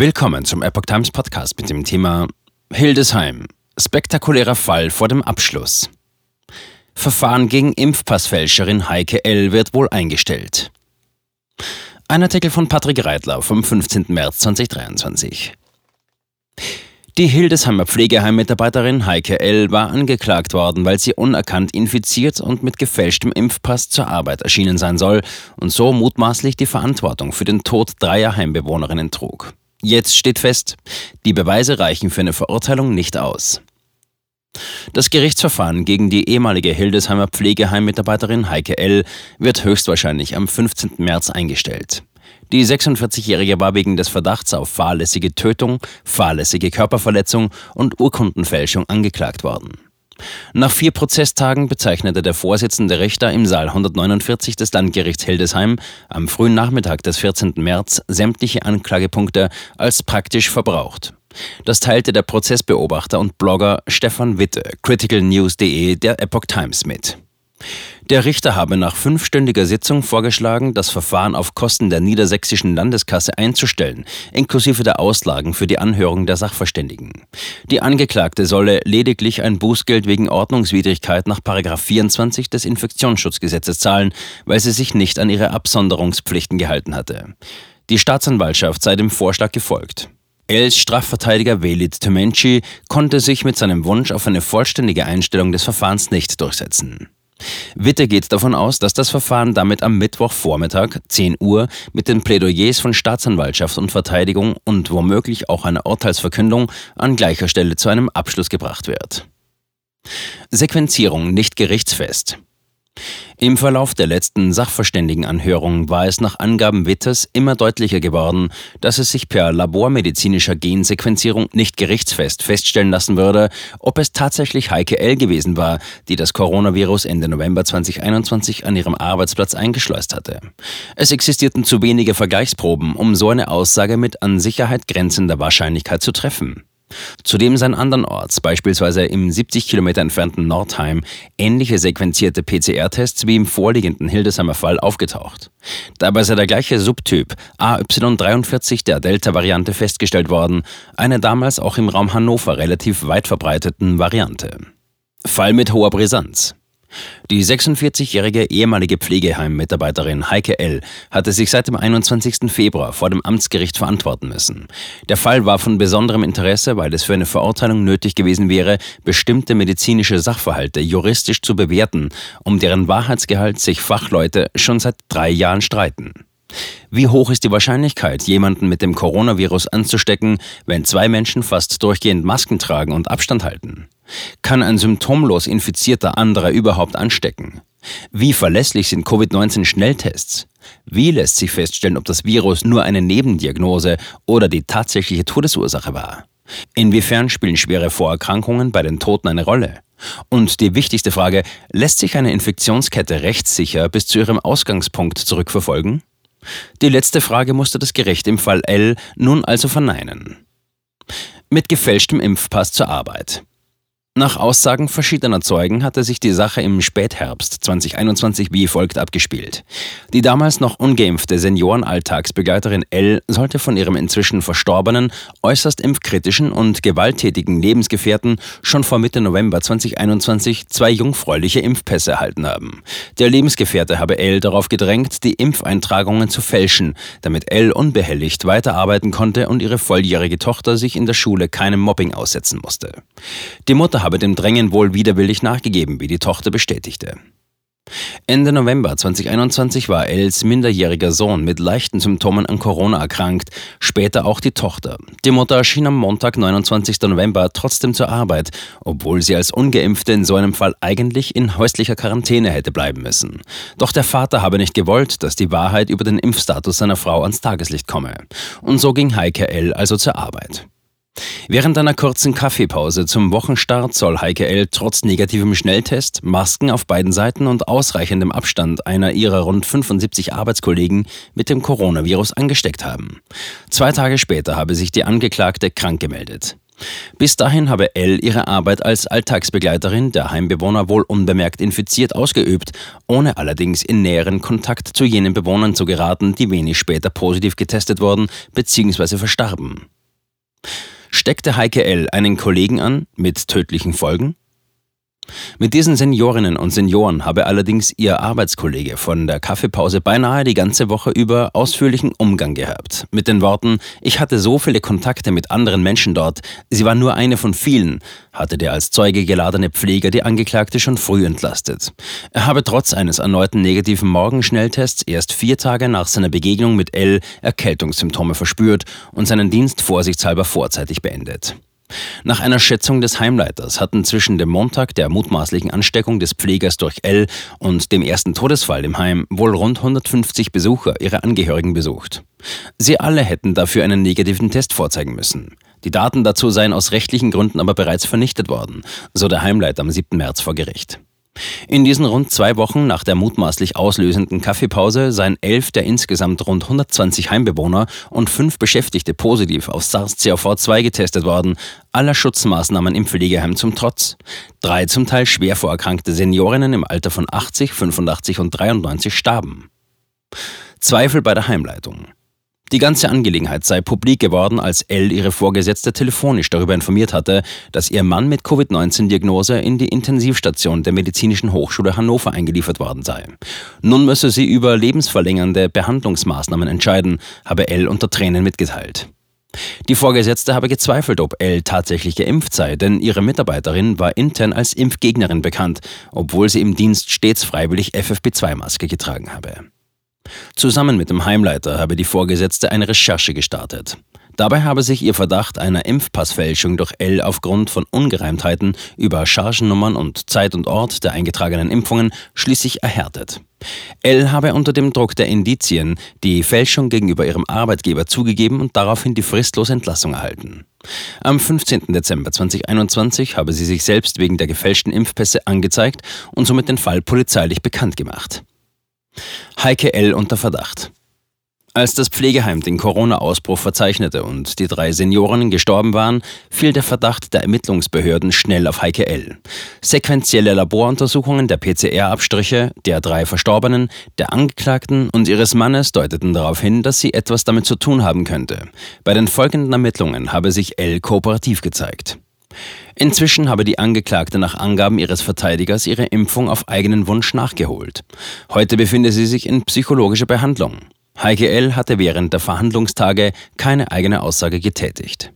Willkommen zum Epoch Times Podcast mit dem Thema Hildesheim. Spektakulärer Fall vor dem Abschluss. Verfahren gegen Impfpassfälscherin Heike L. wird wohl eingestellt. Ein Artikel von Patrick Reitler vom 15. März 2023. Die Hildesheimer Pflegeheimmitarbeiterin Heike L. war angeklagt worden, weil sie unerkannt infiziert und mit gefälschtem Impfpass zur Arbeit erschienen sein soll und so mutmaßlich die Verantwortung für den Tod dreier Heimbewohnerinnen trug. Jetzt steht fest, die Beweise reichen für eine Verurteilung nicht aus. Das Gerichtsverfahren gegen die ehemalige Hildesheimer Pflegeheimmitarbeiterin Heike L. wird höchstwahrscheinlich am 15. März eingestellt. Die 46-Jährige war wegen des Verdachts auf fahrlässige Tötung, fahrlässige Körperverletzung und Urkundenfälschung angeklagt worden. Nach vier Prozesstagen bezeichnete der Vorsitzende Richter im Saal 149 des Landgerichts Hildesheim am frühen Nachmittag des 14. März sämtliche Anklagepunkte als praktisch verbraucht. Das teilte der Prozessbeobachter und Blogger Stefan Witte, criticalnews.de der Epoch Times mit. Der Richter habe nach fünfstündiger Sitzung vorgeschlagen, das Verfahren auf Kosten der niedersächsischen Landeskasse einzustellen, inklusive der Auslagen für die Anhörung der Sachverständigen. Die Angeklagte solle lediglich ein Bußgeld wegen Ordnungswidrigkeit nach 24 des Infektionsschutzgesetzes zahlen, weil sie sich nicht an ihre Absonderungspflichten gehalten hatte. Die Staatsanwaltschaft sei dem Vorschlag gefolgt. Els Strafverteidiger Velid Temenci konnte sich mit seinem Wunsch auf eine vollständige Einstellung des Verfahrens nicht durchsetzen. Witte geht davon aus, dass das Verfahren damit am Mittwochvormittag 10 Uhr mit den Plädoyers von Staatsanwaltschaft und Verteidigung und womöglich auch einer Urteilsverkündung an gleicher Stelle zu einem Abschluss gebracht wird. Sequenzierung nicht gerichtsfest. Im Verlauf der letzten Sachverständigenanhörung war es nach Angaben Witters immer deutlicher geworden, dass es sich per labormedizinischer Gensequenzierung nicht gerichtsfest feststellen lassen würde, ob es tatsächlich Heike L. gewesen war, die das Coronavirus Ende November 2021 an ihrem Arbeitsplatz eingeschleust hatte. Es existierten zu wenige Vergleichsproben, um so eine Aussage mit an Sicherheit grenzender Wahrscheinlichkeit zu treffen. Zudem seien andernorts, beispielsweise im 70 Kilometer entfernten Nordheim, ähnliche sequenzierte PCR-Tests wie im vorliegenden Hildesheimer Fall aufgetaucht. Dabei sei der gleiche Subtyp AY43 der Delta-Variante festgestellt worden, eine damals auch im Raum Hannover relativ weit verbreiteten Variante. Fall mit hoher Brisanz. Die 46-jährige ehemalige Pflegeheim-Mitarbeiterin Heike L. hatte sich seit dem 21. Februar vor dem Amtsgericht verantworten müssen. Der Fall war von besonderem Interesse, weil es für eine Verurteilung nötig gewesen wäre, bestimmte medizinische Sachverhalte juristisch zu bewerten, um deren Wahrheitsgehalt sich Fachleute schon seit drei Jahren streiten. Wie hoch ist die Wahrscheinlichkeit, jemanden mit dem Coronavirus anzustecken, wenn zwei Menschen fast durchgehend Masken tragen und Abstand halten? Kann ein symptomlos infizierter anderer überhaupt anstecken? Wie verlässlich sind Covid-19-Schnelltests? Wie lässt sich feststellen, ob das Virus nur eine Nebendiagnose oder die tatsächliche Todesursache war? Inwiefern spielen schwere Vorerkrankungen bei den Toten eine Rolle? Und die wichtigste Frage, lässt sich eine Infektionskette rechtssicher bis zu ihrem Ausgangspunkt zurückverfolgen? Die letzte Frage musste das Gericht im Fall L nun also verneinen. Mit gefälschtem Impfpass zur Arbeit. Nach Aussagen verschiedener Zeugen hatte sich die Sache im Spätherbst 2021 wie folgt abgespielt. Die damals noch ungeimpfte Seniorenalltagsbegleiterin L sollte von ihrem inzwischen verstorbenen, äußerst impfkritischen und gewalttätigen Lebensgefährten schon vor Mitte November 2021 zwei jungfräuliche Impfpässe erhalten haben. Der Lebensgefährte habe L darauf gedrängt, die Impfeintragungen zu fälschen, damit L unbehelligt weiterarbeiten konnte und ihre volljährige Tochter sich in der Schule keinem Mobbing aussetzen musste. Die Mutter habe dem Drängen wohl widerwillig nachgegeben, wie die Tochter bestätigte. Ende November 2021 war Els minderjähriger Sohn mit leichten Symptomen an Corona erkrankt, später auch die Tochter. Die Mutter erschien am Montag, 29. November, trotzdem zur Arbeit, obwohl sie als ungeimpfte in so einem Fall eigentlich in häuslicher Quarantäne hätte bleiben müssen. Doch der Vater habe nicht gewollt, dass die Wahrheit über den Impfstatus seiner Frau ans Tageslicht komme. Und so ging Heike L. also zur Arbeit. Während einer kurzen Kaffeepause zum Wochenstart soll Heike L. trotz negativem Schnelltest Masken auf beiden Seiten und ausreichendem Abstand einer ihrer rund 75 Arbeitskollegen mit dem Coronavirus angesteckt haben. Zwei Tage später habe sich die Angeklagte krank gemeldet. Bis dahin habe L ihre Arbeit als Alltagsbegleiterin der Heimbewohner wohl unbemerkt infiziert ausgeübt, ohne allerdings in näheren Kontakt zu jenen Bewohnern zu geraten, die wenig später positiv getestet wurden bzw. verstarben. Steckte Heike L. einen Kollegen an mit tödlichen Folgen? Mit diesen Seniorinnen und Senioren habe allerdings ihr Arbeitskollege von der Kaffeepause beinahe die ganze Woche über ausführlichen Umgang gehabt. Mit den Worten, ich hatte so viele Kontakte mit anderen Menschen dort, sie war nur eine von vielen, hatte der als Zeuge geladene Pfleger die Angeklagte schon früh entlastet. Er habe trotz eines erneuten negativen Morgenschnelltests erst vier Tage nach seiner Begegnung mit L Erkältungssymptome verspürt und seinen Dienst vorsichtshalber vorzeitig beendet. Nach einer Schätzung des Heimleiters hatten zwischen dem Montag der mutmaßlichen Ansteckung des Pflegers durch L und dem ersten Todesfall im Heim wohl rund 150 Besucher ihre Angehörigen besucht. Sie alle hätten dafür einen negativen Test vorzeigen müssen. Die Daten dazu seien aus rechtlichen Gründen aber bereits vernichtet worden, so der Heimleiter am 7. März vor Gericht. In diesen rund zwei Wochen nach der mutmaßlich auslösenden Kaffeepause seien elf der insgesamt rund 120 Heimbewohner und fünf Beschäftigte positiv auf SARS-CoV-2 getestet worden, aller Schutzmaßnahmen im Pflegeheim zum Trotz. Drei zum Teil schwer vorerkrankte Seniorinnen im Alter von 80, 85 und 93 starben. Zweifel bei der Heimleitung. Die ganze Angelegenheit sei publik geworden, als L ihre Vorgesetzte telefonisch darüber informiert hatte, dass ihr Mann mit Covid-19-Diagnose in die Intensivstation der Medizinischen Hochschule Hannover eingeliefert worden sei. Nun müsse sie über lebensverlängernde Behandlungsmaßnahmen entscheiden, habe L unter Tränen mitgeteilt. Die Vorgesetzte habe gezweifelt, ob L tatsächlich geimpft sei, denn ihre Mitarbeiterin war intern als Impfgegnerin bekannt, obwohl sie im Dienst stets freiwillig FFP2-Maske getragen habe. Zusammen mit dem Heimleiter habe die Vorgesetzte eine Recherche gestartet. Dabei habe sich ihr Verdacht einer Impfpassfälschung durch L aufgrund von Ungereimtheiten über Chargennummern und Zeit und Ort der eingetragenen Impfungen schließlich erhärtet. L habe unter dem Druck der Indizien die Fälschung gegenüber ihrem Arbeitgeber zugegeben und daraufhin die fristlose Entlassung erhalten. Am 15. Dezember 2021 habe sie sich selbst wegen der gefälschten Impfpässe angezeigt und somit den Fall polizeilich bekannt gemacht. Heike L. unter Verdacht. Als das Pflegeheim den Corona-Ausbruch verzeichnete und die drei Seniorinnen gestorben waren, fiel der Verdacht der Ermittlungsbehörden schnell auf Heike L. Sequentielle Laboruntersuchungen der PCR-Abstriche der drei Verstorbenen, der Angeklagten und ihres Mannes deuteten darauf hin, dass sie etwas damit zu tun haben könnte. Bei den folgenden Ermittlungen habe sich L kooperativ gezeigt. Inzwischen habe die Angeklagte nach Angaben ihres Verteidigers ihre Impfung auf eigenen Wunsch nachgeholt. Heute befinde sie sich in psychologischer Behandlung. Heike L. hatte während der Verhandlungstage keine eigene Aussage getätigt.